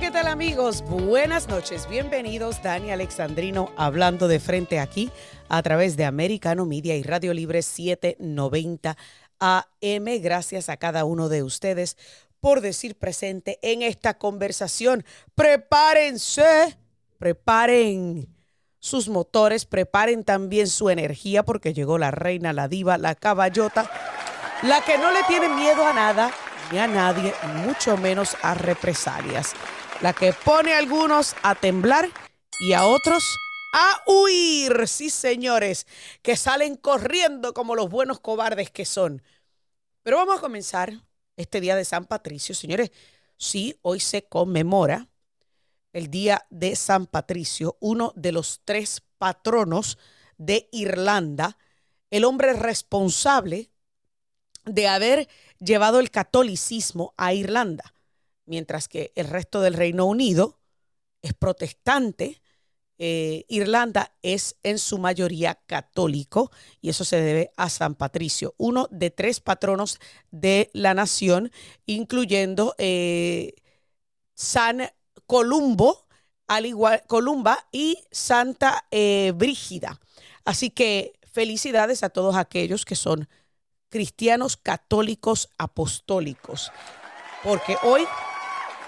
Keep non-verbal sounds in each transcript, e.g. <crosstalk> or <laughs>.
¿Qué tal amigos? Buenas noches. Bienvenidos, Dani Alexandrino, hablando de frente aquí a través de Americano Media y Radio Libre 790 AM. Gracias a cada uno de ustedes por decir presente en esta conversación. Prepárense, preparen sus motores, preparen también su energía porque llegó la reina, la diva, la caballota, la que no le tiene miedo a nada ni a nadie, mucho menos a represalias, la que pone a algunos a temblar y a otros a huir, sí señores, que salen corriendo como los buenos cobardes que son. Pero vamos a comenzar este día de San Patricio. Señores, sí, hoy se conmemora el día de San Patricio, uno de los tres patronos de Irlanda, el hombre responsable de haber llevado el catolicismo a Irlanda, mientras que el resto del Reino Unido es protestante. Eh, Irlanda es en su mayoría católico y eso se debe a San Patricio, uno de tres patronos de la nación, incluyendo eh, San Columbo, al igual Columba y Santa eh, Brígida. Así que felicidades a todos aquellos que son cristianos católicos apostólicos. Porque hoy,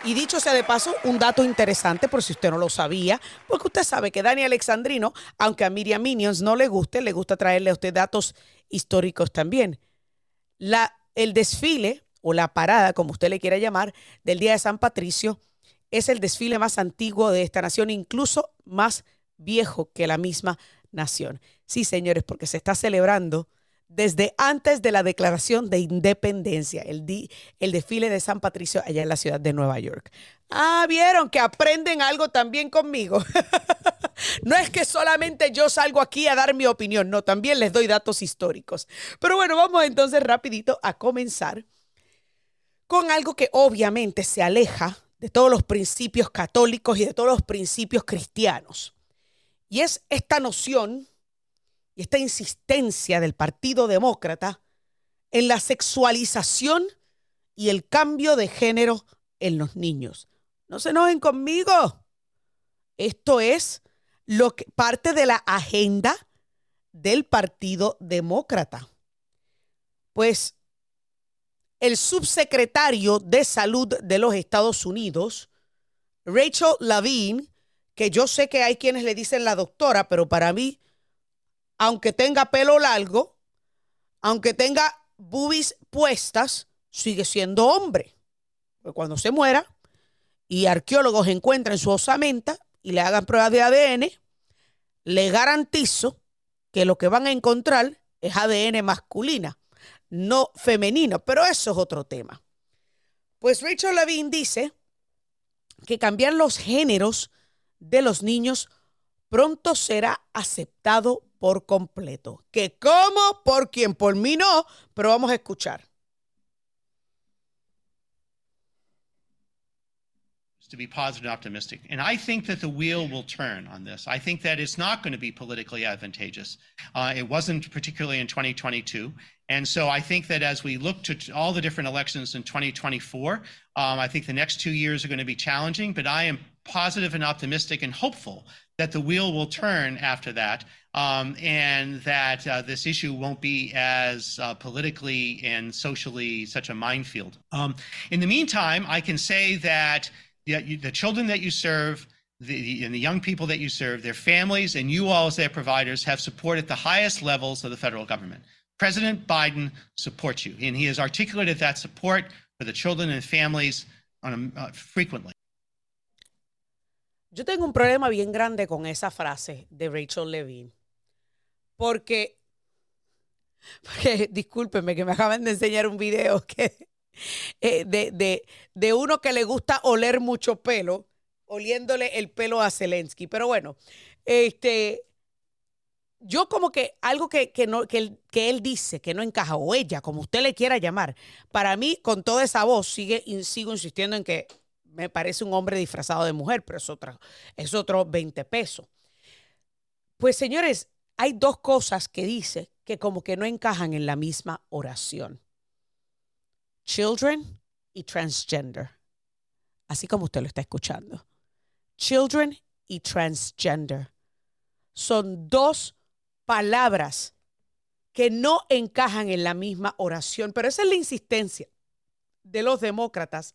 y dicho sea de paso, un dato interesante por si usted no lo sabía, porque usted sabe que Dani Alexandrino, aunque a Miriam Minions no le guste, le gusta traerle a usted datos históricos también. El desfile o la parada, como usted le quiera llamar, del Día de San Patricio es el desfile más antiguo de esta nación, incluso más viejo que la misma nación. Sí, señores, porque se está celebrando desde antes de la declaración de independencia, el, el desfile de San Patricio allá en la ciudad de Nueva York. Ah, vieron que aprenden algo también conmigo. <laughs> no es que solamente yo salgo aquí a dar mi opinión, no, también les doy datos históricos. Pero bueno, vamos entonces rapidito a comenzar con algo que obviamente se aleja de todos los principios católicos y de todos los principios cristianos. Y es esta noción y esta insistencia del Partido Demócrata en la sexualización y el cambio de género en los niños. No se enojen conmigo. Esto es lo que parte de la agenda del Partido Demócrata. Pues el subsecretario de Salud de los Estados Unidos, Rachel Lavine, que yo sé que hay quienes le dicen la doctora, pero para mí aunque tenga pelo largo, aunque tenga boobies puestas, sigue siendo hombre. Porque cuando se muera y arqueólogos encuentren su osamenta y le hagan pruebas de ADN, le garantizo que lo que van a encontrar es ADN masculina, no femenino, pero eso es otro tema. Pues Rachel Levine dice que cambiar los géneros de los niños pronto será aceptado por completo. ¿Que cómo? Por quien, por mí no, pero vamos a escuchar. to be positive and optimistic. And I think that the wheel will turn on this. I think that it's not going to be politically advantageous. Uh, it wasn't particularly in 2022. And so I think that as we look to all the different elections in 2024, um, I think the next two years are going to be challenging, but I am positive and optimistic and hopeful that the wheel will turn after that um, and that uh, this issue won't be as uh, politically and socially such a minefield. Um, in the meantime, I can say that the, the children that you serve, the, and the young people that you serve, their families, and you all as their providers have support at the highest levels of the federal government. President Biden supports you, and he has articulated that support for the children and families on a, uh, frequently. Yo tengo un problema bien grande con esa frase de Rachel Levine. Porque, discúlpenme que me acaban de enseñar un video que eh, de, de, uno que le gusta oler mucho pelo, oliéndole el pelo a Zelensky. Pero bueno, este, yo como que algo que, no, que, él, que él dice que no encaja, o ella, como usted le quiera llamar, para mí, con toda esa voz, sigue, sigo insistiendo en que me parece un hombre disfrazado de mujer, pero es, otra, es otro 20 pesos. Pues señores, hay dos cosas que dice que como que no encajan en la misma oración. Children y transgender. Así como usted lo está escuchando. Children y transgender. Son dos palabras que no encajan en la misma oración, pero esa es la insistencia de los demócratas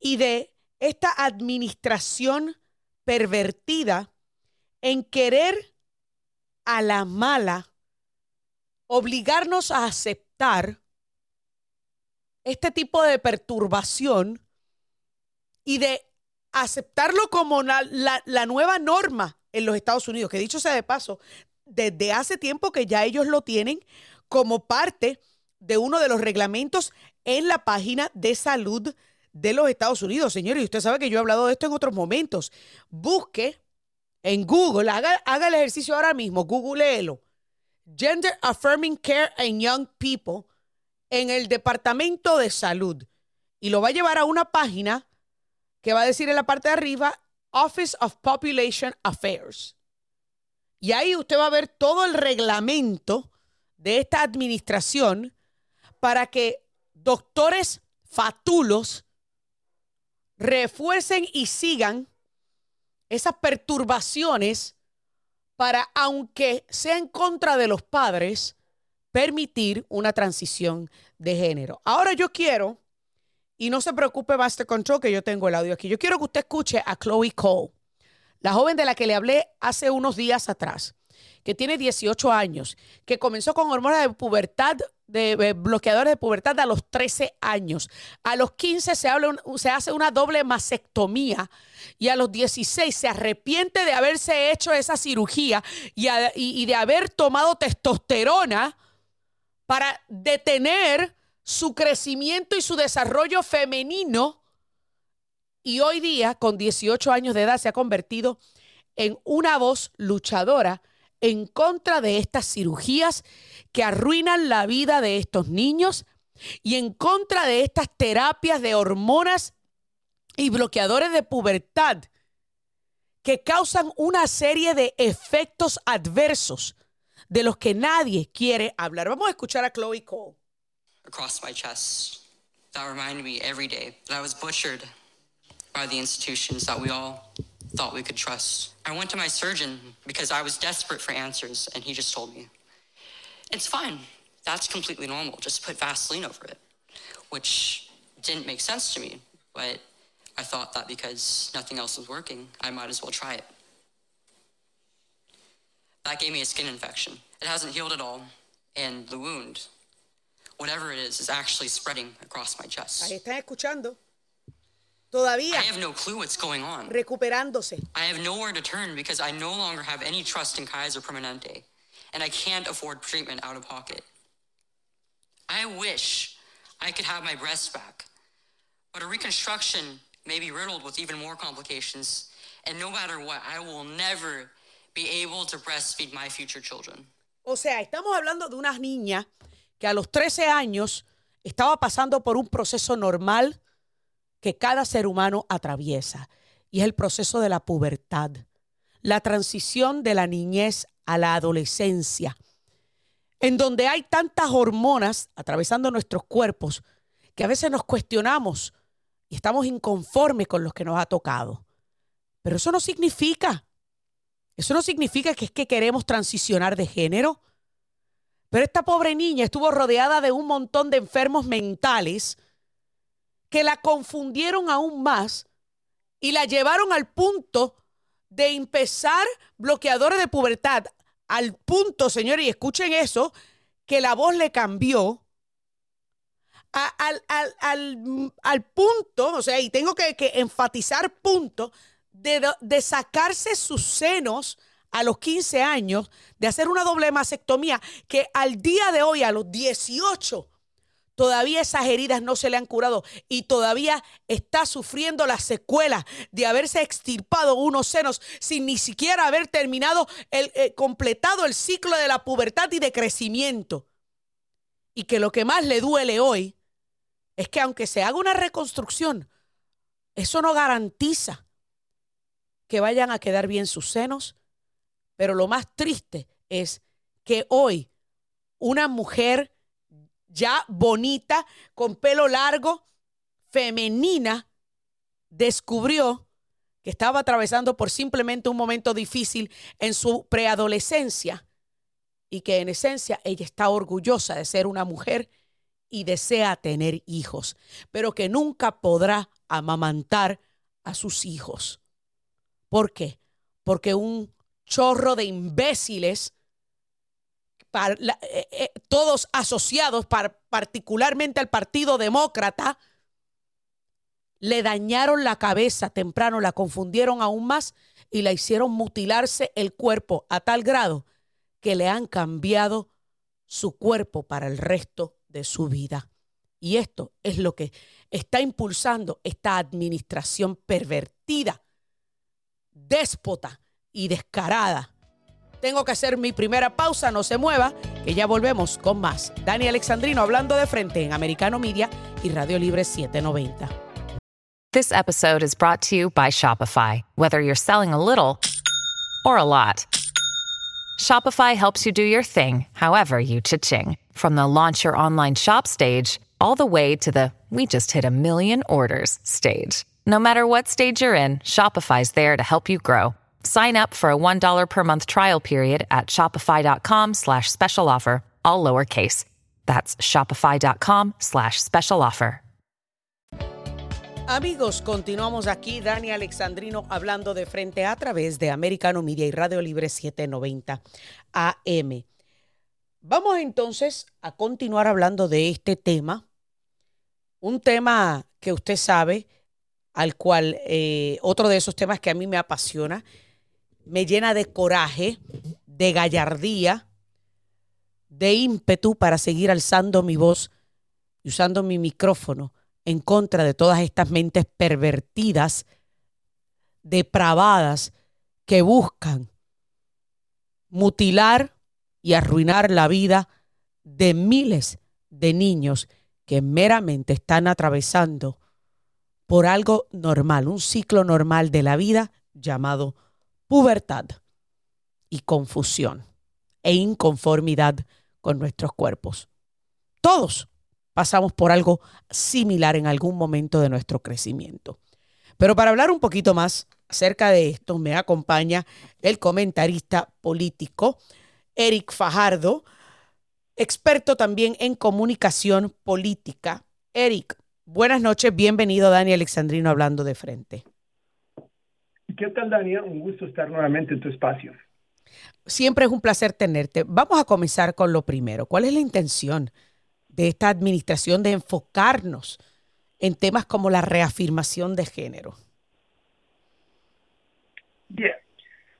y de esta administración pervertida en querer a la mala obligarnos a aceptar este tipo de perturbación y de aceptarlo como la, la, nueva norma en los Estados Unidos, que dicho sea de paso, desde hace tiempo que ya ellos lo tienen como parte de uno de los reglamentos en la página de salud de los Estados Unidos, señores. Y usted sabe que yo he hablado de esto en otros momentos. Busque en Google, haga, el ejercicio ahora mismo, googleelo. Gender Affirming Care in Young People en el Departamento de Salud. Y lo va a llevar a una página que va a decir en la parte de arriba Office of Population Affairs. Y ahí usted va a ver todo el reglamento de esta administración para que doctores fatulos refuercen y sigan esas perturbaciones para, aunque sea en contra de los padres, permitir una transición de género. Ahora yo quiero, y no se preocupe Master Control, que yo tengo el audio aquí, yo quiero que usted escuche a Chloe Cole, la joven de la que le hablé hace unos días atrás, que tiene 18 años, que comenzó con hormonas de pubertad de bloqueadores de pubertad a los 13 años. A los 15 se, se hace una doble mastectomía y a los 16 se arrepiente de haberse hecho esa cirugía y, de haber tomado testosterona para detener su crecimiento y su desarrollo femenino. Y hoy día, con 18 años de edad, se ha convertido en una voz luchadora en contra de estas cirugías que arruinan la vida de estos niños y en contra de estas terapias de hormonas y bloqueadores de pubertad que causan una serie de efectos adversos de los que nadie quiere hablar. Vamos a escuchar a Chloe Cole. Across my chest, that reminded me every day that I was butchered by the institutions that we all thought we could trust. I went to my surgeon because I was desperate for answers, and he just told me, it's fine. That's completely normal. Just put Vaseline over it, which didn't make sense to me, but I thought that because nothing else was working, I might as well try it. That gave me a skin infection. It hasn't healed at all, and the wound, whatever it is, is actually spreading across my chest. Ahí están escuchando. Todavía. I have no clue what's going on. Recuperándose. I have nowhere to turn because I no longer have any trust in Kaiser Permanente, and I can't afford treatment out of pocket. I wish I could have my breasts back, but a reconstruction may be riddled with even more complications, and no matter what, I will never be able to breastfeed my future children. O sea, estamos hablando de una niña que a los 13 años estaba pasando por un proceso normal que cada ser humano atraviesa y es el proceso de la pubertad, la transición de la niñez a la adolescencia, en donde hay tantas hormonas atravesando nuestros cuerpos que a veces nos cuestionamos y estamos inconformes con los que nos ha tocado. Pero eso no significa, eso no significa que es que queremos transicionar de género. Pero esta pobre niña estuvo rodeada de un montón de enfermos mentales que la confundieron aún más y la llevaron al punto de empezar bloqueadores de pubertad. Al punto, señores, y escuchen eso, que la voz le cambió. al, punto, o sea, y tengo que, enfatizar punto, de, de, sacarse sus senos a los 15 años, de hacer una doble mastectomía, que al día de hoy, a los 18, todavía esas heridas no se le han curado y todavía está sufriendo las secuelas de haberse extirpado unos senos sin ni siquiera haber terminado el eh, completado el ciclo de la pubertad y de crecimiento. Y que lo que más le duele hoy es que aunque se haga una reconstrucción, eso no garantiza que vayan a quedar bien sus senos, pero lo más triste es que hoy una mujer ya bonita, con pelo largo, femenina, descubrió que estaba atravesando por simplemente un momento difícil en su preadolescencia y que en esencia ella está orgullosa de ser una mujer y desea tener hijos, pero que nunca podrá amamantar a sus hijos. ¿Por qué? Porque un chorro de imbéciles eh, eh, todos asociados particularmente al Partido Demócrata, le dañaron la cabeza temprano, la confundieron aún más y la hicieron mutilarse el cuerpo a tal grado que le han cambiado su cuerpo para el resto de su vida. Y esto es lo que está impulsando esta administración pervertida, déspota y descarada tengo que hacer mi primera pausa, no se mueva, que ya volvemos con más. Dani Alexandrino hablando de frente en Americano Media y Radio Libre 790. This episode is brought to you by Shopify. Whether you're selling a little or a lot, Shopify helps you do your thing, however you cha-ching. From the launch your online shop stage, all the way to the we just hit a million orders stage. No matter what stage you're in, Shopify's there to help you grow. Sign up for a $1 per month trial period at shopify.com slash special offer, all lowercase. That's shopify.com slash special offer. Amigos, continuamos aquí, Dani Alexandrino hablando de frente a través de Americano Media y Radio Libre 790 AM. Vamos entonces a continuar hablando de este tema, un tema que usted sabe, al cual eh, otro de esos temas que a mí me apasiona, me llena de coraje, de gallardía, de ímpetu para seguir alzando mi voz y usando mi micrófono en contra de todas estas mentes pervertidas, depravadas, que buscan mutilar y arruinar la vida de miles de niños que meramente están atravesando por algo normal, un ciclo normal de la vida llamado pubertad y confusión e inconformidad con nuestros cuerpos. Todos pasamos por algo similar en algún momento de nuestro crecimiento. Pero para hablar un poquito más acerca de esto, me acompaña el comentarista político Eric Fajardo, experto también en comunicación política. Eric, buenas noches, bienvenido Dani Alexandrino hablando de frente. ¿Qué tal, Daniel? Un gusto estar nuevamente en tu espacio. Siempre es un placer tenerte. Vamos a comenzar con lo primero. ¿Cuál es la intención de esta administración de enfocarnos en temas como la reafirmación de género? Bien.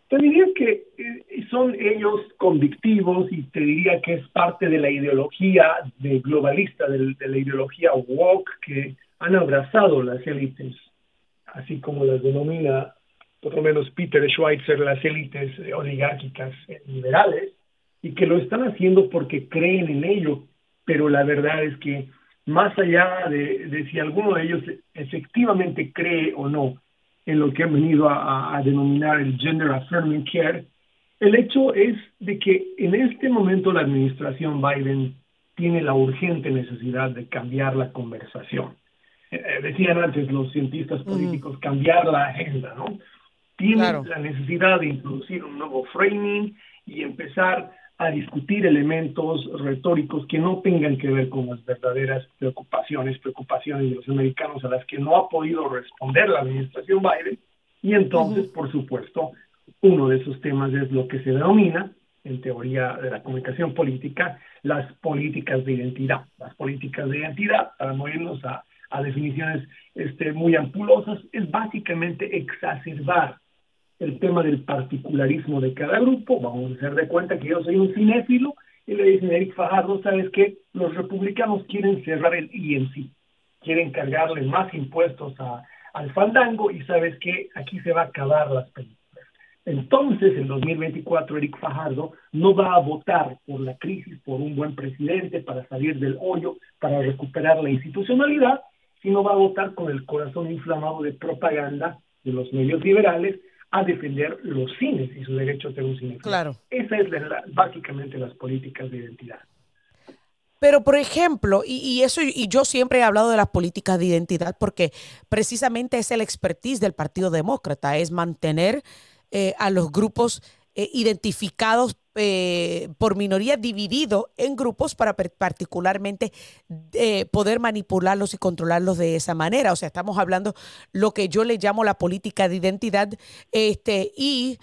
Te diría que eh, son ellos convictivos y te diría que es parte de la ideología de globalista, de, de la ideología woke que han abrazado las élites, así como las denomina por lo menos Peter Schweitzer, las élites eh, oligárquicas eh, liberales, y que lo están haciendo porque creen en ello, pero la verdad es que más allá de, si alguno de ellos efectivamente cree o no en lo que han venido a, denominar el gender affirming care, el hecho es de que en este momento la administración Biden tiene la urgente necesidad de cambiar la conversación. Eh, decían antes los cientistas políticos, cambiar la agenda, ¿no? Tiene la necesidad de introducir un nuevo framing y empezar a discutir elementos retóricos que no tengan que ver con las verdaderas preocupaciones, preocupaciones de los americanos a las que no ha podido responder la administración Biden. Y entonces, por supuesto, uno de esos temas es lo que se denomina, en teoría de la comunicación política, las políticas de identidad. Las políticas de identidad, para no irnos a, a definiciones este, muy ampulosas, es básicamente exacerbar el tema del particularismo de cada grupo, vamos a hacer de cuenta que yo soy un cinéfilo y le dicen a Eric Fajardo, ¿sabes qué? Los republicanos quieren cerrar el INC, quieren cargarle más impuestos al fandango y sabes qué? Aquí se va a acabar las películas. Entonces, en 2024, Eric Fajardo no va a votar por la crisis, por un buen presidente, para salir del hoyo, para recuperar la institucionalidad, sino va a votar con el corazón inflamado de propaganda de los medios liberales a defender los cines y su derecho a ser un cine. Claro. Esa es básicamente las políticas de identidad. Pero, por ejemplo, y, y, eso, y yo siempre he hablado de las políticas de identidad porque precisamente es el expertise del Partido Demócrata, es mantener eh, a los grupos eh, identificados eh, por minoría divididos en grupos para particularmente poder manipularlos y controlarlos de esa manera. O sea, estamos hablando lo que yo le llamo la política de identidad este, y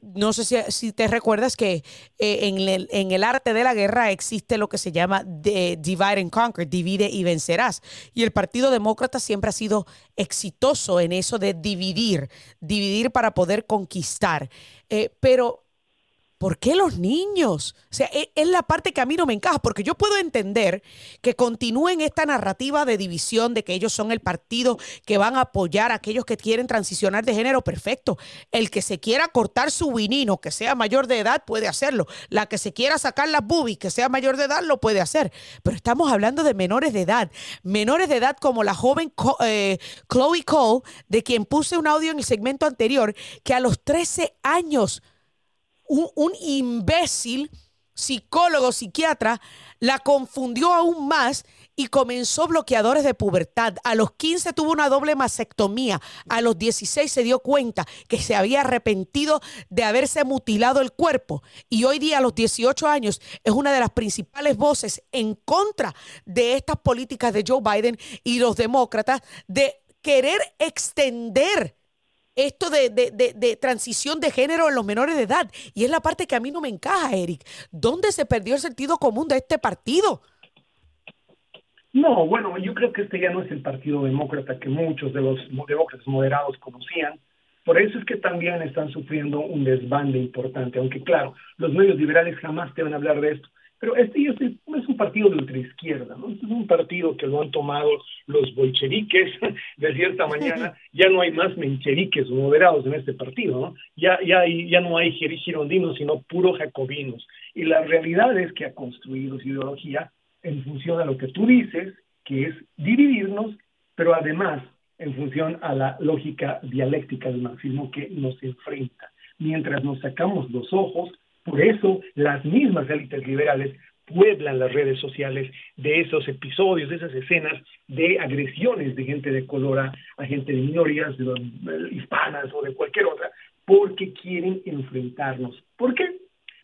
no sé si, te recuerdas que eh, en, el, en, el, arte de la guerra existe lo que se llama divide and conquer, divide y vencerás. Y el Partido Demócrata siempre ha sido exitoso en eso de dividir, dividir para poder conquistar. Eh, pero ¿Por qué los niños? O sea, e, es, la parte que a mí no me encaja, porque yo puedo entender que continúen esta narrativa de división, de que ellos son el partido que van a apoyar a aquellos que quieren transicionar de género, perfecto. El que se quiera cortar su vinino, que sea mayor de edad, puede hacerlo. La que se quiera sacar las boobies, que sea mayor de edad, lo puede hacer. Pero estamos hablando de menores de edad. Menores de edad como la joven eh, Chloe Cole, de quien puse un audio en el segmento anterior, que a los 13 años un, imbécil psicólogo, psiquiatra, la confundió aún más y comenzó bloqueadores de pubertad. A los 15 tuvo una doble mastectomía. A los 16 se dio cuenta que se había arrepentido de haberse mutilado el cuerpo. Y hoy día, a los 18 años, es una de las principales voces en contra de estas políticas de Joe Biden y los demócratas de querer extender esto de, de, transición de género en los menores de edad. Y es la parte que a mí no me encaja, Eric. ¿Dónde se perdió el sentido común de este partido? No, bueno, yo creo que este ya no es el Partido Demócrata que muchos de los demócratas moderados conocían. Por eso es que también están sufriendo un desbande importante, aunque claro, los medios liberales jamás te van a hablar de esto. Pero este es, es un partido de ultraizquierda, ¿no? Este es un partido que lo han tomado los bolcheviques <laughs> de cierta manera. <laughs> Ya no hay más mencheriques o moderados en este partido, ¿no? Ya, ya, ya no hay girondinos, sino puro jacobinos. Y la realidad es que ha construido su ideología en función a lo que tú dices, que es dividirnos, pero además en función a la lógica dialéctica del marxismo que nos enfrenta. Mientras nos sacamos los ojos, por eso las mismas élites liberales pueblan las redes sociales de esos episodios, de esas escenas de agresiones de gente de color a, gente de minorías, de, hispanas o de cualquier otra, porque quieren enfrentarnos. ¿Por qué?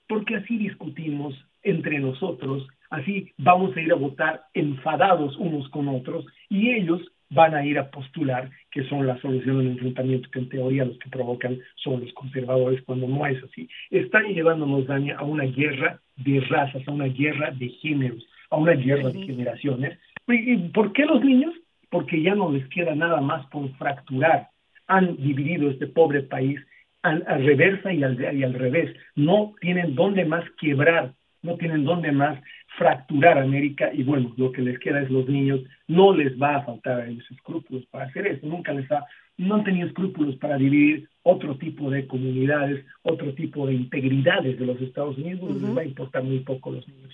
Porque así discutimos entre nosotros, así vamos a ir a votar enfadados unos con otros y ellos van a ir a postular que son la solución del enfrentamiento que en teoría los que provocan son los conservadores cuando no es así. Están llevándonos, daño a una guerra de razas, a una guerra de géneros, a una guerra de generaciones. ¿Y por qué los niños? Porque ya no les queda nada más por fracturar. Han dividido este pobre país al, reversa y al, y al revés. No tienen dónde más quebrar, no tienen dónde más fracturar América y bueno, lo que les queda es los niños, no les va a faltar a ellos escrúpulos para hacer eso, nunca les ha, no han tenido escrúpulos para dividir otro tipo de comunidades, otro tipo de integridades de los Estados Unidos, les va a importar muy poco a los niños.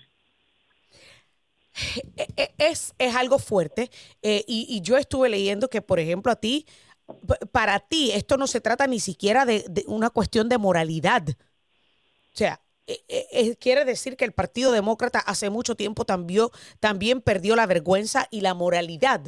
Eh, eh, es, es algo fuerte eh, y, y, yo estuve leyendo que, por ejemplo, a ti, para ti, esto no se trata ni siquiera de, de una cuestión de moralidad. O sea, eh, eh, eh, quiere decir que el Partido Demócrata hace mucho tiempo también, también perdió la vergüenza y la moralidad.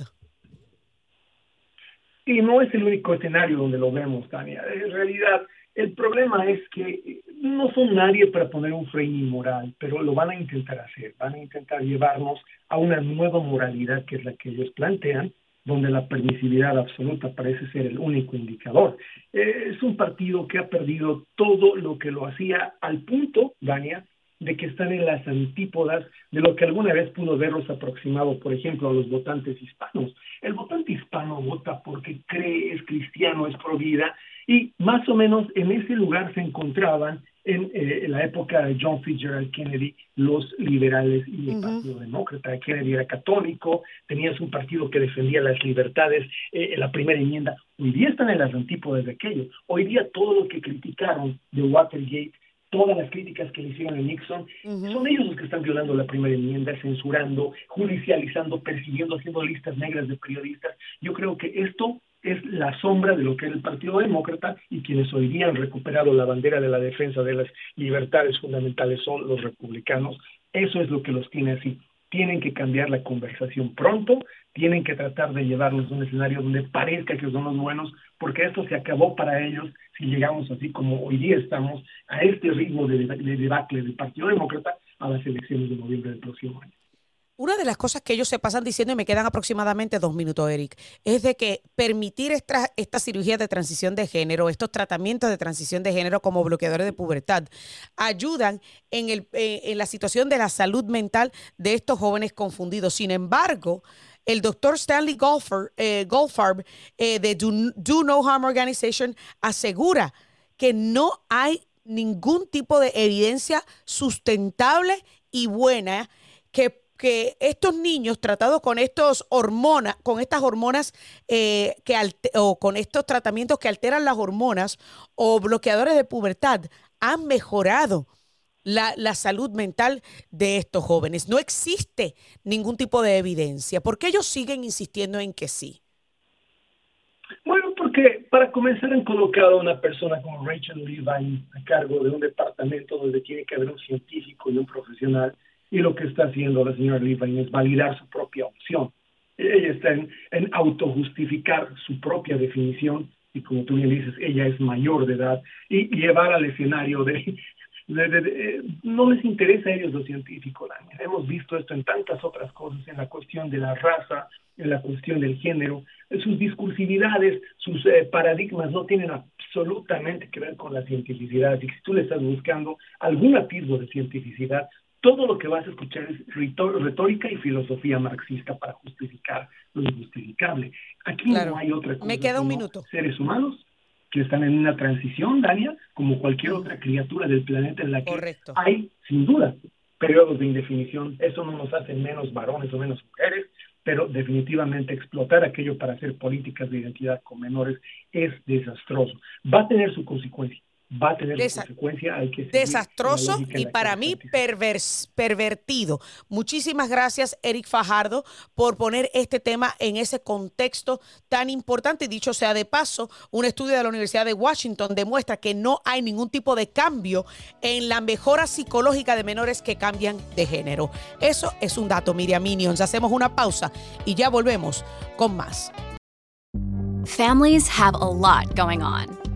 Y no es el único escenario donde lo vemos, Tania. En realidad, el problema es que no son nadie para poner un freno inmoral, pero lo van a intentar hacer. Van a intentar llevarnos a una nueva moralidad que es la que ellos plantean, donde la permisividad absoluta parece ser el único indicador. Eh, es un partido que ha perdido todo lo que lo hacía al punto, Dania, de que están en las antípodas de lo que alguna vez pudo verlos aproximado, por ejemplo, a los votantes hispanos. El votante hispano vota porque cree, es cristiano, es pro vida, y más o menos en ese lugar se encontraban en, eh, la época de John Fitzgerald Kennedy, los liberales y el Partido Demócrata. Kennedy era católico, tenías un partido que defendía las libertades, eh, la primera enmienda. Hoy día están en las antípodas de aquello. Hoy día todo lo que criticaron de Watergate todas las críticas que le hicieron a Nixon, son ellos los que están violando la primera enmienda, censurando, judicializando, persiguiendo, haciendo listas negras de periodistas. Yo creo que esto es la sombra de lo que es el Partido Demócrata y quienes hoy día han recuperado la bandera de la defensa de las libertades fundamentales son los republicanos. Eso es lo que los tiene así. Tienen que cambiar la conversación pronto, tienen que tratar de llevarnos a un escenario donde parezca que somos buenos, porque esto se acabó para ellos si llegamos así como hoy día estamos a este ritmo de debacle del Partido Demócrata a las elecciones de noviembre del próximo año. Una de las cosas que ellos se pasan diciendo, y me quedan aproximadamente dos minutos, Eric, es de que permitir esta, esta cirugía de transición de género, estos tratamientos de transición de género como bloqueadores de pubertad, ayudan en, el, eh, en la situación de la salud mental de estos jóvenes confundidos. Sin embargo, el doctor Stanley eh, Goldfarb eh, de Do No Harm Organization asegura que no hay ningún tipo de evidencia sustentable y buena que que estos niños tratados con estos hormonas, con estas hormonas eh, que o con estos tratamientos que alteran las hormonas o bloqueadores de pubertad han mejorado la, la, salud mental de estos jóvenes. No existe ningún tipo de evidencia. ¿Por qué ellos siguen insistiendo en que sí? Bueno, porque para comenzar han colocado a una persona como Rachel Levine a cargo de un departamento donde tiene que haber un científico y un profesional y lo que está haciendo la señora Levine es validar su propia opción. Ella está en, en autojustificar su propia definición y como tú bien dices, ella es mayor de edad y llevar al escenario de, no les interesa a ellos lo científico, Daniel. Hemos visto esto en tantas otras cosas, en la cuestión de la raza, en la cuestión del género. Sus discursividades, sus eh, paradigmas no tienen absolutamente que ver con la cientificidad. Y si tú le estás buscando algún atisbo de cientificidad, todo lo que vas a escuchar es retórica y filosofía marxista para justificar lo injustificable. Aquí no hay otra cosa. Me queda un minuto. Seres humanos que están en una transición, Dania, como cualquier otra criatura del planeta en la que hay, sin duda, periodos de indefinición. Eso no nos hace menos varones o menos mujeres, pero definitivamente explotar aquello para hacer políticas de identidad con menores es desastroso. Va a tener su consecuencia va a tener consecuencia. Hay que desastroso y para mí pervertido. Muchísimas gracias, Eric Fajardo, por poner este tema en ese contexto tan importante. Dicho sea de paso, un estudio de la Universidad de Washington demuestra que no hay ningún tipo de cambio en la mejora psicológica de menores que cambian de género. Eso es un dato, Miriam Minions. Hacemos una pausa y ya volvemos con más. Families have a lot going on.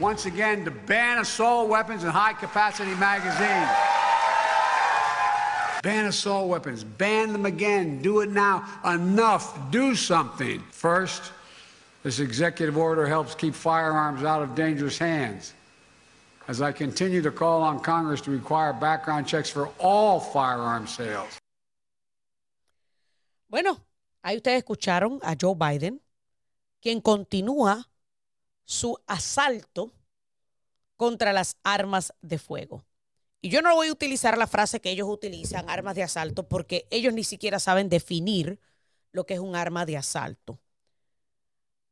once again to ban assault weapons and high capacity magazines. Ban assault weapons, ban them again, do it now. Enough, do something. First, this executive order helps keep firearms out of dangerous hands. As I continue to call on Congress to require background checks for all firearm sales. Bueno, ahí ustedes escucharon a Joe Biden, quien continúa su asalto contra las armas de fuego. Y yo no voy a utilizar la frase que ellos utilizan, armas de asalto, porque ellos ni siquiera saben definir lo que es un arma de asalto.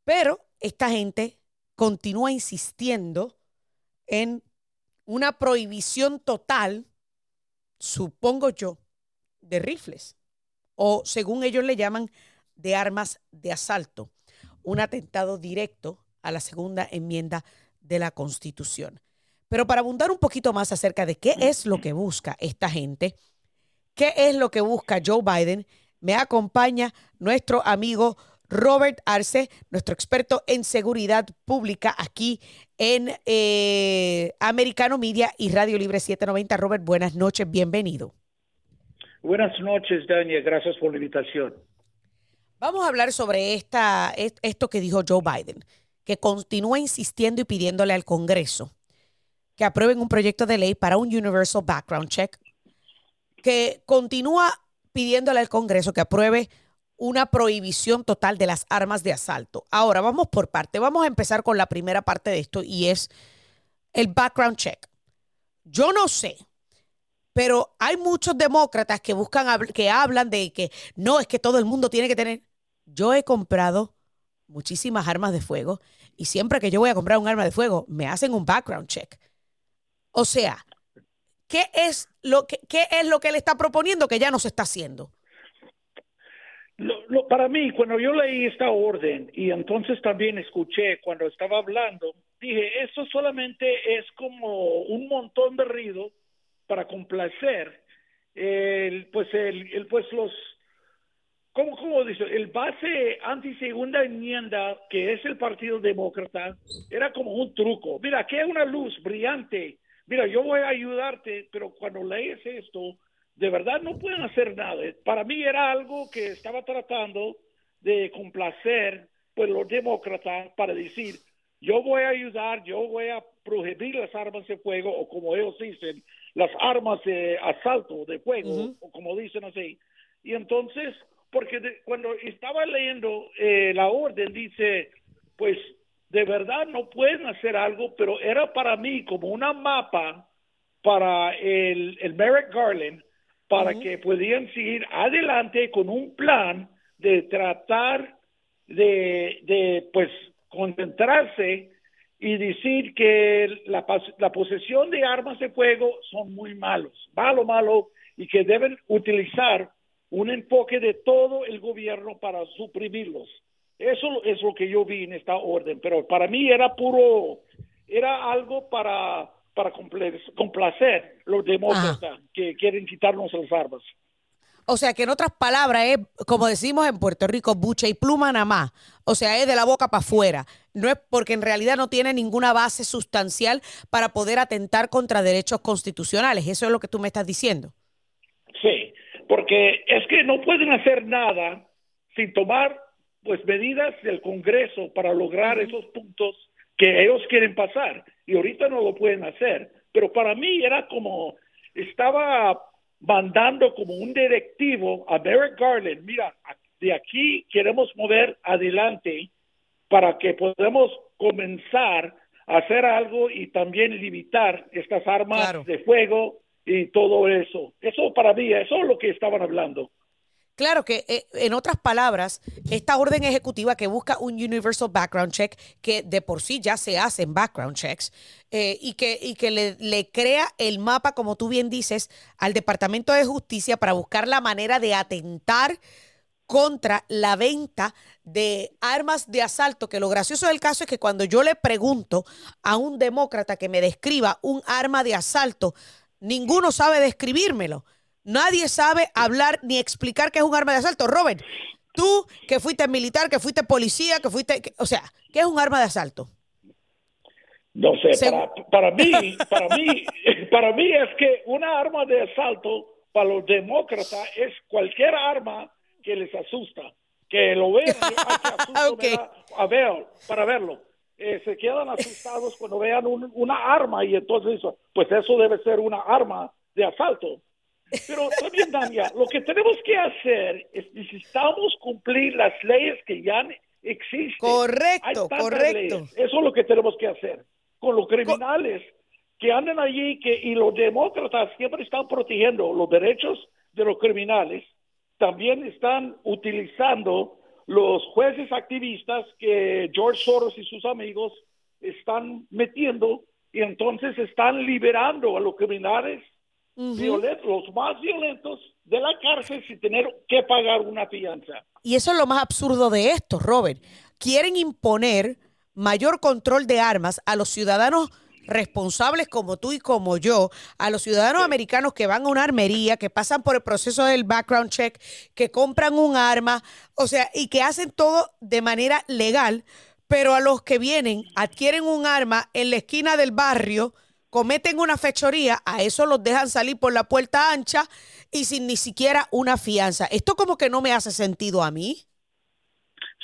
Pero esta gente continúa insistiendo en una prohibición total, supongo yo, de rifles, o según ellos le llaman, de armas de asalto, un atentado directo a la segunda enmienda de la Constitución. Pero para abundar un poquito más acerca de qué es lo que busca esta gente, qué es lo que busca Joe Biden, me acompaña nuestro amigo Robert Arce, nuestro experto en seguridad pública aquí en eh, Americano Media y Radio Libre 790. Robert, buenas noches, bienvenido. Buenas noches, Dania, gracias por la invitación. Vamos a hablar sobre esta, esto que dijo Joe Biden, que continúa insistiendo y pidiéndole al Congreso que aprueben un proyecto de ley para un Universal Background Check, que continúa pidiéndole al Congreso que apruebe una prohibición total de las armas de asalto. Ahora, vamos por parte. Vamos a empezar con la primera parte de esto y es el background check. Yo no sé, pero hay muchos demócratas que buscan que hablan de que no es que todo el mundo tiene que tener. Yo he comprado muchísimas armas de fuego y siempre que yo voy a comprar un arma de fuego me hacen un background check. O sea, ¿qué es lo que qué es lo que él está proponiendo que ya no se está haciendo? Lo, para mí, cuando yo leí esta orden y entonces también escuché cuando estaba hablando, dije, esto solamente es como un montón de ruido para complacer el, pues el, pues los ¿Cómo, ¿Cómo dice? El base anti-segunda enmienda, que es el Partido Demócrata, era como un truco. Mira, aquí hay una luz brillante. Mira, yo voy a ayudarte, pero cuando lees esto, de verdad no pueden hacer nada. Para mí era algo que estaba tratando de complacer pues los demócratas para decir yo voy a ayudar, yo voy a prohibir las armas de fuego o como ellos dicen, las armas de asalto de fuego o como dicen así. Y entonces, porque cuando estaba leyendo eh, la orden dice, pues de verdad no pueden hacer algo, pero era para mí como una mapa para el, el Merrick Garland para que pudieran seguir adelante con un plan de tratar de, de pues, concentrarse y decir que la, la posesión de armas de fuego son muy malos, malo, malo, y que deben utilizar un enfoque de todo el gobierno para suprimirlos. Eso es lo que yo vi en esta orden, pero para mí era puro, era algo para para complacer los demócratas que quieren quitarnos las armas. O sea que en otras palabras es, como decimos en Puerto Rico, bucha y pluma nada más. O sea, es de la boca para afuera. No es porque en realidad no tiene ninguna base sustancial para poder atentar contra derechos constitucionales. Eso es lo que tú me estás diciendo. Porque es que no pueden hacer nada sin tomar pues medidas del Congreso para lograr esos puntos que ellos quieren pasar. Y ahorita no lo pueden hacer. Pero para mí era como, estaba mandando como un directivo a Merrick Garland, mira, de aquí queremos mover adelante para que podamos comenzar a hacer algo y también limitar estas armas de fuego y todo eso. Eso para mí, eso es lo que estaban hablando. Claro que, eh, en otras palabras, esta orden ejecutiva que busca un Universal Background Check, que de por sí ya se hacen background checks, eh, y que, y que le, le, crea el mapa, como tú bien dices, al Departamento de Justicia para buscar la manera de atentar contra la venta de armas de asalto, que lo gracioso del caso es que cuando yo le pregunto a un demócrata que me describa un arma de asalto, ninguno sabe describírmelo. Nadie sabe hablar ni explicar qué es un arma de asalto. Robert, tú que fuiste militar, que fuiste policía, que fuiste, o sea, ¿qué es un arma de asalto? No sé, para, mí, para mí, <laughs> para mí es que una arma de asalto para los demócratas es cualquier arma que les asusta, que lo vean <laughs> a ver, para verlo. Eh, se quedan asustados cuando vean una arma y entonces, pues eso debe ser una arma de asalto. Pero también, Dania, lo que tenemos que hacer es necesitamos cumplir las leyes que ya existen. Correcto, correcto. Eso es lo que tenemos que hacer. Con los criminales que andan allí que, y los demócratas siempre están protegiendo los derechos de los criminales, también están utilizando los jueces activistas que George Soros y sus amigos están metiendo y entonces están liberando a los criminales los más violentos de la cárcel sin tener que pagar una fianza. Y eso es lo más absurdo de esto, Robert. Quieren imponer mayor control de armas a los ciudadanos responsables como tú y como yo, a los ciudadanos americanos que van a una armería, que pasan por el proceso del background check, que compran un arma, o sea, y que hacen todo de manera legal, pero a los que vienen, adquieren un arma en la esquina del barrio, cometen una fechoría, a eso los dejan salir por la puerta ancha y sin ni siquiera una fianza. Esto como que no me hace sentido a mí.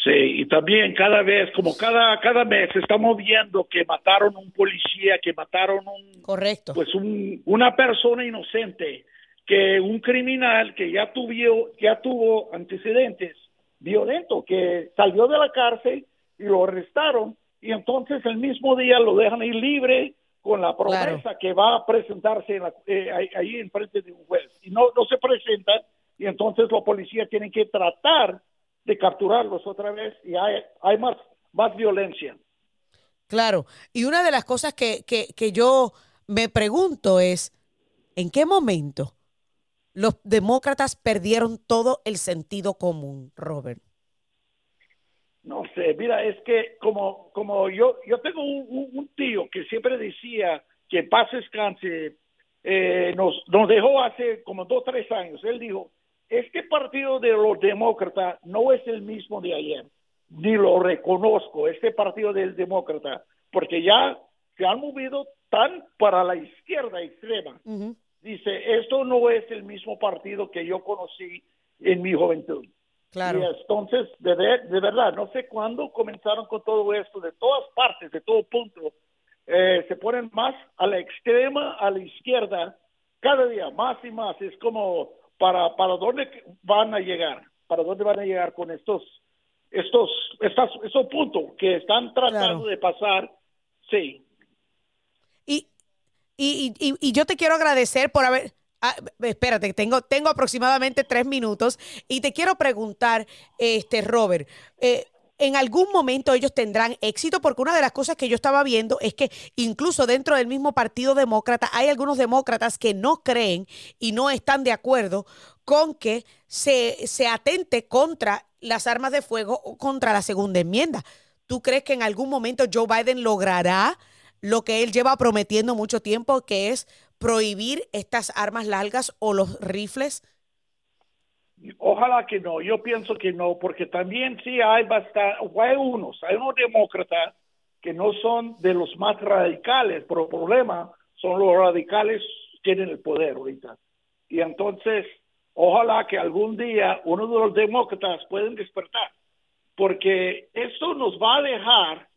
Sí, y también cada vez, como cada, cada mes, estamos viendo que mataron un policía, que mataron un... Correcto. Pues un, una persona inocente, que un criminal que ya, tuvo, ya tuvo antecedentes violentos, que salió de la cárcel y lo arrestaron, y entonces el mismo día lo dejan ir libre con la promesa que va a presentarse en eh, ahí en frente de un juez. Y no, no se presentan, y entonces la policía tiene que tratar de capturarlos otra vez y hay, hay más, más violencia. Claro, y una de las cosas que, que, que yo me pregunto es, ¿en qué momento los demócratas perdieron todo el sentido común, Robert? No sé, mira, es que como, como yo, yo tengo un, tío que siempre decía que paz descanse, eh, nos, nos dejó hace como dos, tres años. Él dijo, este partido de los demócratas no es el mismo de ayer, ni lo reconozco, este partido del demócrata, porque ya se han movido tan para la izquierda extrema. Dice, esto no es el mismo partido que yo conocí en mi juventud. Claro. Y entonces, de, de verdad, no sé cuándo comenzaron con todo esto, de todas partes, de todo punto, eh, se ponen más a la extrema, a la izquierda, cada día más y más. Es como para, para dónde van a llegar, para dónde van a llegar con estos, estos, estos, estos puntos que están tratando de pasar, sí. Y, y, y, y yo te quiero agradecer por haber, Ah, espérate, tengo, tengo aproximadamente tres minutos y te quiero preguntar, este Robert, eh, en algún momento ellos tendrán éxito, porque una de las cosas que yo estaba viendo es que incluso dentro del mismo Partido Demócrata hay algunos demócratas que no creen y no están de acuerdo con que se, se atente contra las armas de fuego o contra la segunda enmienda. ¿Tú crees que en algún momento Joe Biden logrará lo que él lleva prometiendo mucho tiempo, que es prohibir estas armas largas o los rifles? Ojalá que no, yo pienso que no, porque también sí hay bastante, hay unos, hay unos demócratas que no son de los más radicales, pero el problema son los radicales tienen el poder ahorita. Y entonces, ojalá que algún día uno de los demócratas pueden despertar, porque esto nos va a dejar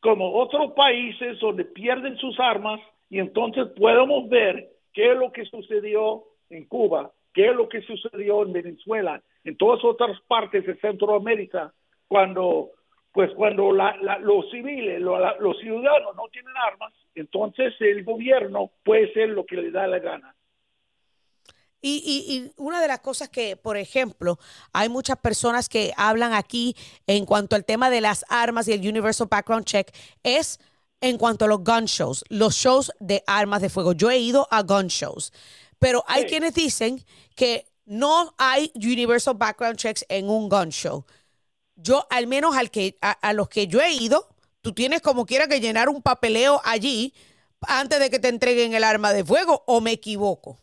como otros países donde pierden sus armas y entonces podemos ver qué es lo que sucedió en Cuba, qué es lo que sucedió en Venezuela, en todas otras partes de Centroamérica, cuando pues cuando los civiles, los ciudadanos no tienen armas, entonces el gobierno puede ser lo que le da la gana. Y, y, y, una de las cosas que, por ejemplo, hay muchas personas que hablan aquí en cuanto al tema de las armas y el Universal Background Check es en cuanto a los gun shows, los shows de armas de fuego. Yo he ido a gun shows, pero hay quienes dicen que no hay Universal Background Checks en un gun show. Yo, al menos al que, a, los que yo he ido, tú tienes como quiera que llenar un papeleo allí antes de que te entreguen el arma de fuego, o me equivoco.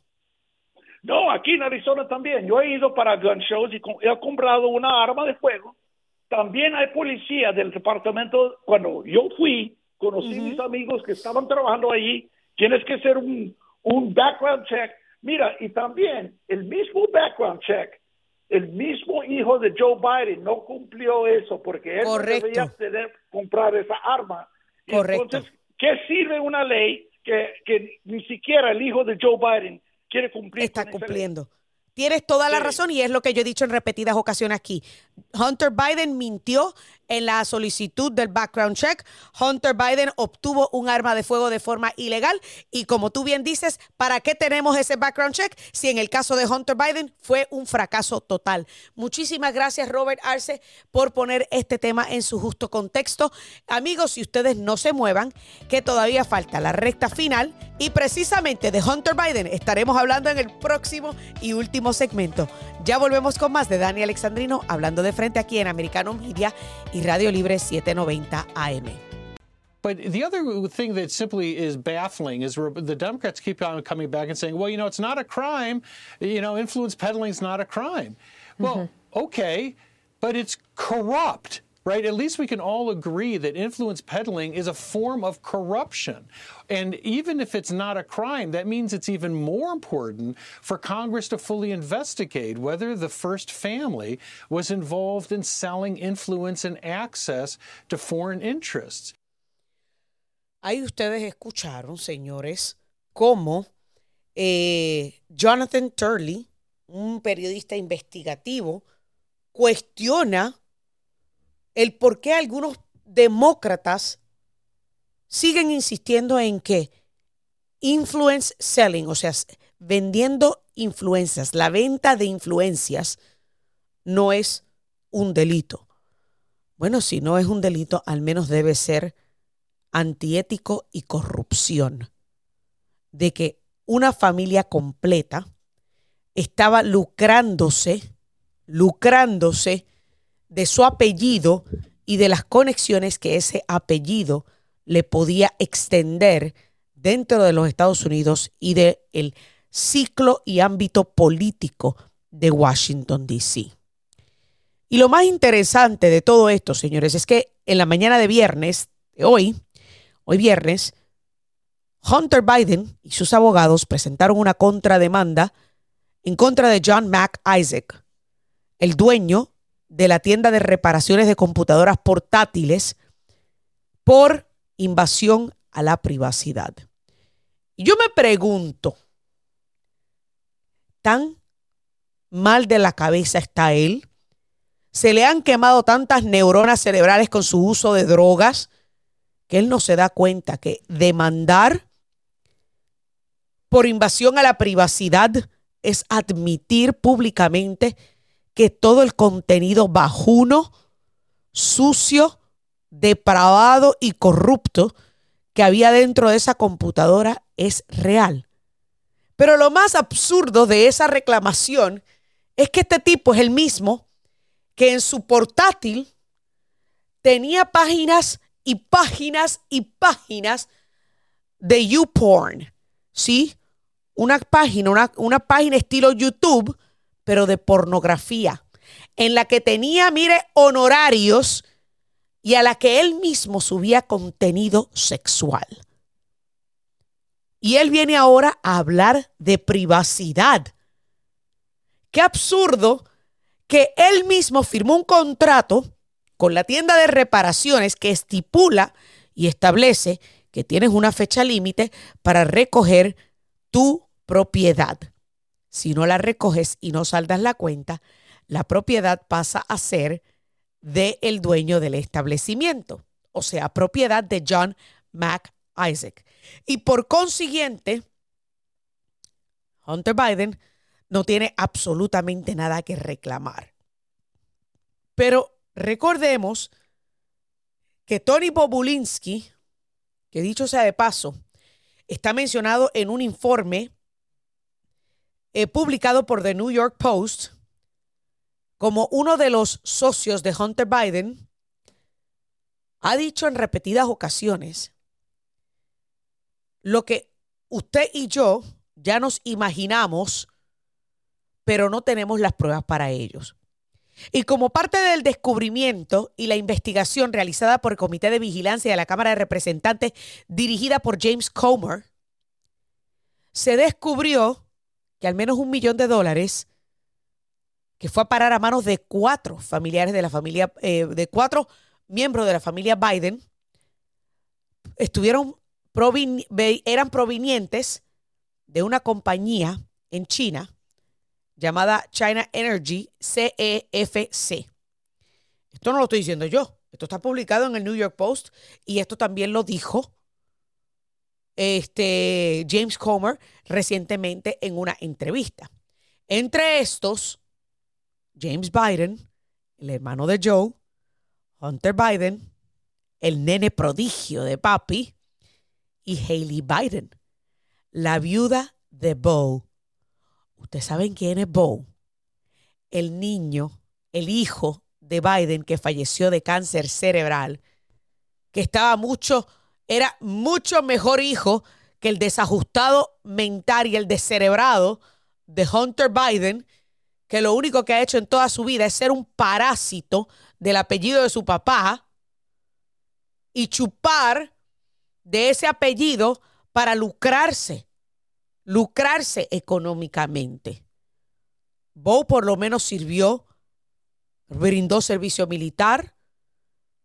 No, aquí en Arizona también. Yo he ido para gun shows y he comprado una arma de fuego. También hay policía del departamento. Cuando yo fui, conocí mis amigos que estaban trabajando allí. Tienes que hacer un, un background check Mira, y también el mismo background check, el mismo hijo de Joe Biden no cumplió eso porque él no debía tener, comprar esa arma. Entonces, ¿qué sirve una ley que, que ni siquiera el hijo de Joe Biden quiere cumplir? Está cumpliendo. Tienes toda la razón y es lo que yo he dicho en repetidas ocasiones aquí. Hunter Biden mintió en la solicitud del background check. Hunter Biden obtuvo un arma de fuego de forma ilegal y como tú bien dices, ¿para qué tenemos ese background check si en el caso de Hunter Biden fue un fracaso total? Muchísimas gracias Robert Arce por poner este tema en su justo contexto. Amigos, si ustedes no se muevan, que todavía falta la recta final y precisamente de Hunter Biden estaremos hablando en el próximo y último segmento. Ya volvemos con más de Dani Alexandrino hablando de frente aquí en Americano Media y Radio Libre 790 AM. But the other thing that simply is baffling is the Democrats keep on coming back and saying, well, you know, it's not a crime. You know, influence peddling is not a crime. Well, mm-hmm. okay, but it's corrupt right? At least we can all agree that influence peddling is a form of corruption. And even if it's not a crime, that means it's even more important for Congress to fully investigate whether the first family was involved in selling influence and access to foreign interests. Ahí ustedes escucharon, señores, cómo eh, Jonathan Turley, un periodista investigativo, cuestiona el por qué algunos demócratas siguen insistiendo en que influence selling, o sea, vendiendo influencias, la venta de influencias no es un delito. Bueno, si no es un delito, al menos debe ser antiético y corrupción. De que una familia completa estaba lucrándose, lucrándose de su apellido y de las conexiones que ese apellido le podía extender dentro de los Estados Unidos y del el ciclo y ámbito político de Washington, D.C. Y lo más interesante de todo esto, señores, es que en la mañana de viernes, de hoy, hoy viernes, Hunter Biden y sus abogados presentaron una contrademanda en contra de John Mac Isaac, el dueño de la tienda de reparaciones de computadoras portátiles por invasión a la privacidad. Yo me pregunto, ¿tan mal de la cabeza está él? ¿Se le han quemado tantas neuronas cerebrales con su uso de drogas que él no se da cuenta que demandar por invasión a la privacidad es admitir públicamente que todo el contenido bajuno, sucio, depravado y corrupto que había dentro de esa computadora es real. Pero lo más absurdo de esa reclamación es que este tipo es el mismo que en su portátil tenía páginas y páginas y páginas de YouPorn, ¿sí? Una página, una, una página estilo YouTube pero de pornografía, en la que tenía, mire, honorarios y a la que él mismo subía contenido sexual. Y él viene ahora a hablar de privacidad. Qué absurdo que él mismo firmó un contrato con la tienda de reparaciones que estipula y establece que tienes una fecha límite para recoger tu propiedad. Si no la recoges y no saldas la cuenta, la propiedad pasa a ser del dueño del establecimiento, o sea, propiedad de John Mac Isaac. Y por consiguiente, Hunter Biden no tiene absolutamente nada que reclamar. Pero recordemos que Tony Bobulinski, que dicho sea de paso, está mencionado en un informe eh, publicado por The New York Post como uno de los socios de Hunter Biden, ha dicho en repetidas ocasiones lo que usted y yo ya nos imaginamos, pero no tenemos las pruebas para ellos. Y como parte del descubrimiento y la investigación realizada por el Comité de Vigilancia de la Cámara de Representantes dirigida por James Comer, se descubrió que al menos un millón de dólares que fue a parar a manos de cuatro familiares de la familia, eh, de cuatro miembros de la familia Biden, estuvieron eran provenientes de una compañía en China llamada China Energy CEFC. E esto no lo estoy diciendo yo, esto está publicado en el New York Post y esto también lo dijo este, James Comer recientemente en una entrevista. Entre estos, James Biden, el hermano de Joe, Hunter Biden, el nene prodigio de papi, y Haley Biden, la viuda de Bo. ¿Ustedes saben quién es Bo? El niño, el hijo de Biden que falleció de cáncer cerebral, que estaba mucho era mucho mejor hijo que el desajustado mental y el descerebrado de Hunter Biden, que lo único que ha hecho en toda su vida es ser un parásito del apellido de su papá y chupar de ese apellido para lucrarse, lucrarse económicamente. Bo por lo menos sirvió, brindó servicio militar,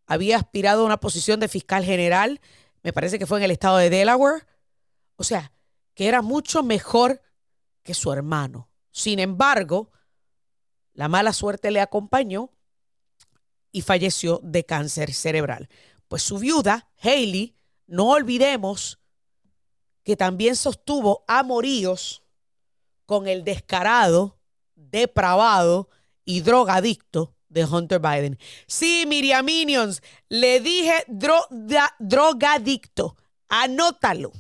había aspirado a una posición de fiscal general, me parece que fue en el estado de Delaware, o sea, que era mucho mejor que su hermano. Sin embargo, la mala suerte le acompañó y falleció de cáncer cerebral. Pues su viuda, Haley, no olvidemos que también sostuvo amoríos con el descarado, depravado y drogadicto de Hunter Biden. Sí, Miriam Minions, le dije drogadicto. Anótalo.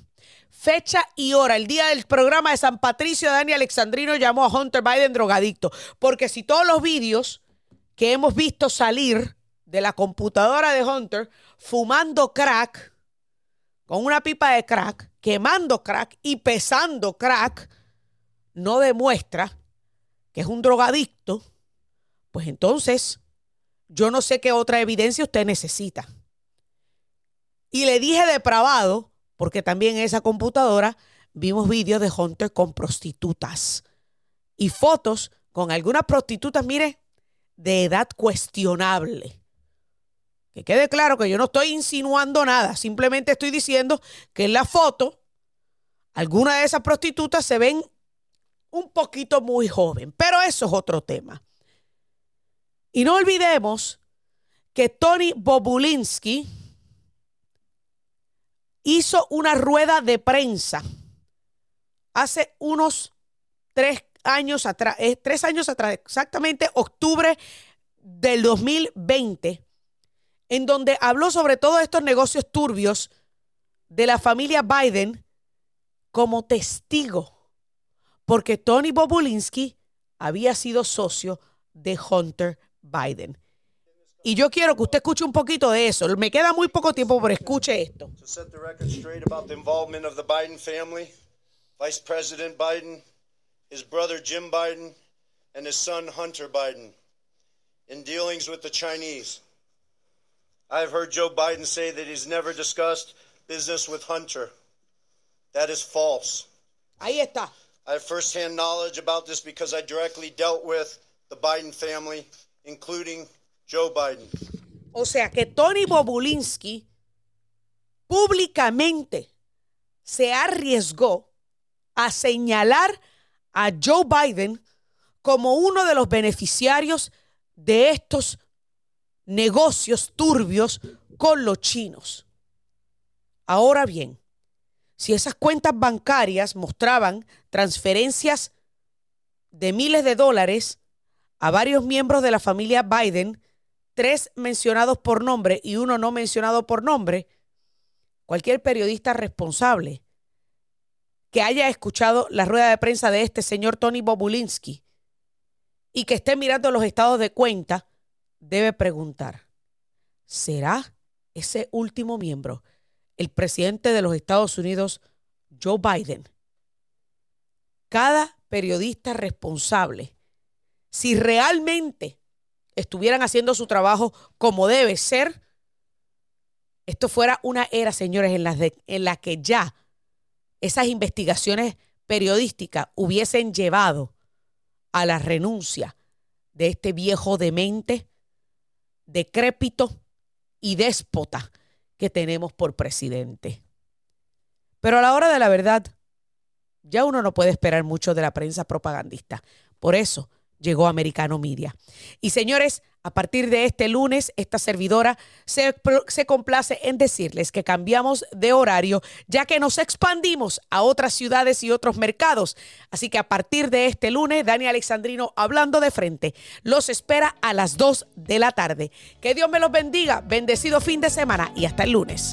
Fecha y hora, el día del programa de San Patricio, Dani Alexandrino llamó a Hunter Biden drogadicto. Porque si todos los vídeos que hemos visto salir de la computadora de Hunter fumando crack, con una pipa de crack, quemando crack y pesando crack, no demuestra que es un drogadicto, pues entonces yo no sé qué otra evidencia usted necesita. Y le dije depravado, porque también en esa computadora vimos vídeos de Hunter con prostitutas y fotos con algunas prostitutas, mire, de edad cuestionable. Que quede claro que yo no estoy insinuando nada, simplemente estoy diciendo que en la foto algunas de esas prostitutas se ven un poquito muy joven, pero eso es otro tema. Y no olvidemos que Tony Bobulinski hizo una rueda de prensa hace unos tres años atrás, eh, tres años atrás, exactamente octubre del 2020, en donde habló sobre todos estos negocios turbios de la familia Biden como testigo, porque Tony Bobulinski había sido socio de Hunter Biden. Y yo quiero que usted escuche un poquito de eso. Me queda muy poco tiempo, pero escuche esto. Vice President Biden, his brother Jim Biden, and his son Hunter Biden in dealings with the Chinese. I've heard Joe Biden say that he's never discussed business with Hunter. That is false. Ahí está. I have firsthand knowledge about this because I directly dealt with the Biden family, including Joe Biden. O sea que Tony Bobulinski públicamente se arriesgó a señalar a Joe Biden como uno de los beneficiarios de estos negocios turbios con los chinos. Ahora bien, si esas cuentas bancarias mostraban transferencias de miles de dólares a varios miembros de la familia Biden, tres mencionados por nombre y uno no mencionado por nombre, cualquier periodista responsable que haya escuchado la rueda de prensa de este señor Tony Bobulinski y que esté mirando los estados de cuenta, debe preguntar, ¿será ese último miembro el presidente de los Estados Unidos, Joe Biden? Cada periodista responsable, si realmente estuvieran haciendo su trabajo como debe ser, esto fuera una era, señores, en la, en la que ya esas investigaciones periodísticas hubiesen llevado a la renuncia de este viejo demente decrépito y déspota que tenemos por presidente. Pero a la hora de la verdad, ya uno no puede esperar mucho de la prensa propagandista. Por eso llegó Americano Media. Y señores, a partir de este lunes, esta servidora se, se, complace en decirles que cambiamos de horario, ya que nos expandimos a otras ciudades y otros mercados. Así que a partir de este lunes, Dani Alexandrino hablando de frente, los espera a las 2 de la tarde. Que Dios me los bendiga, bendecido fin de semana y hasta el lunes.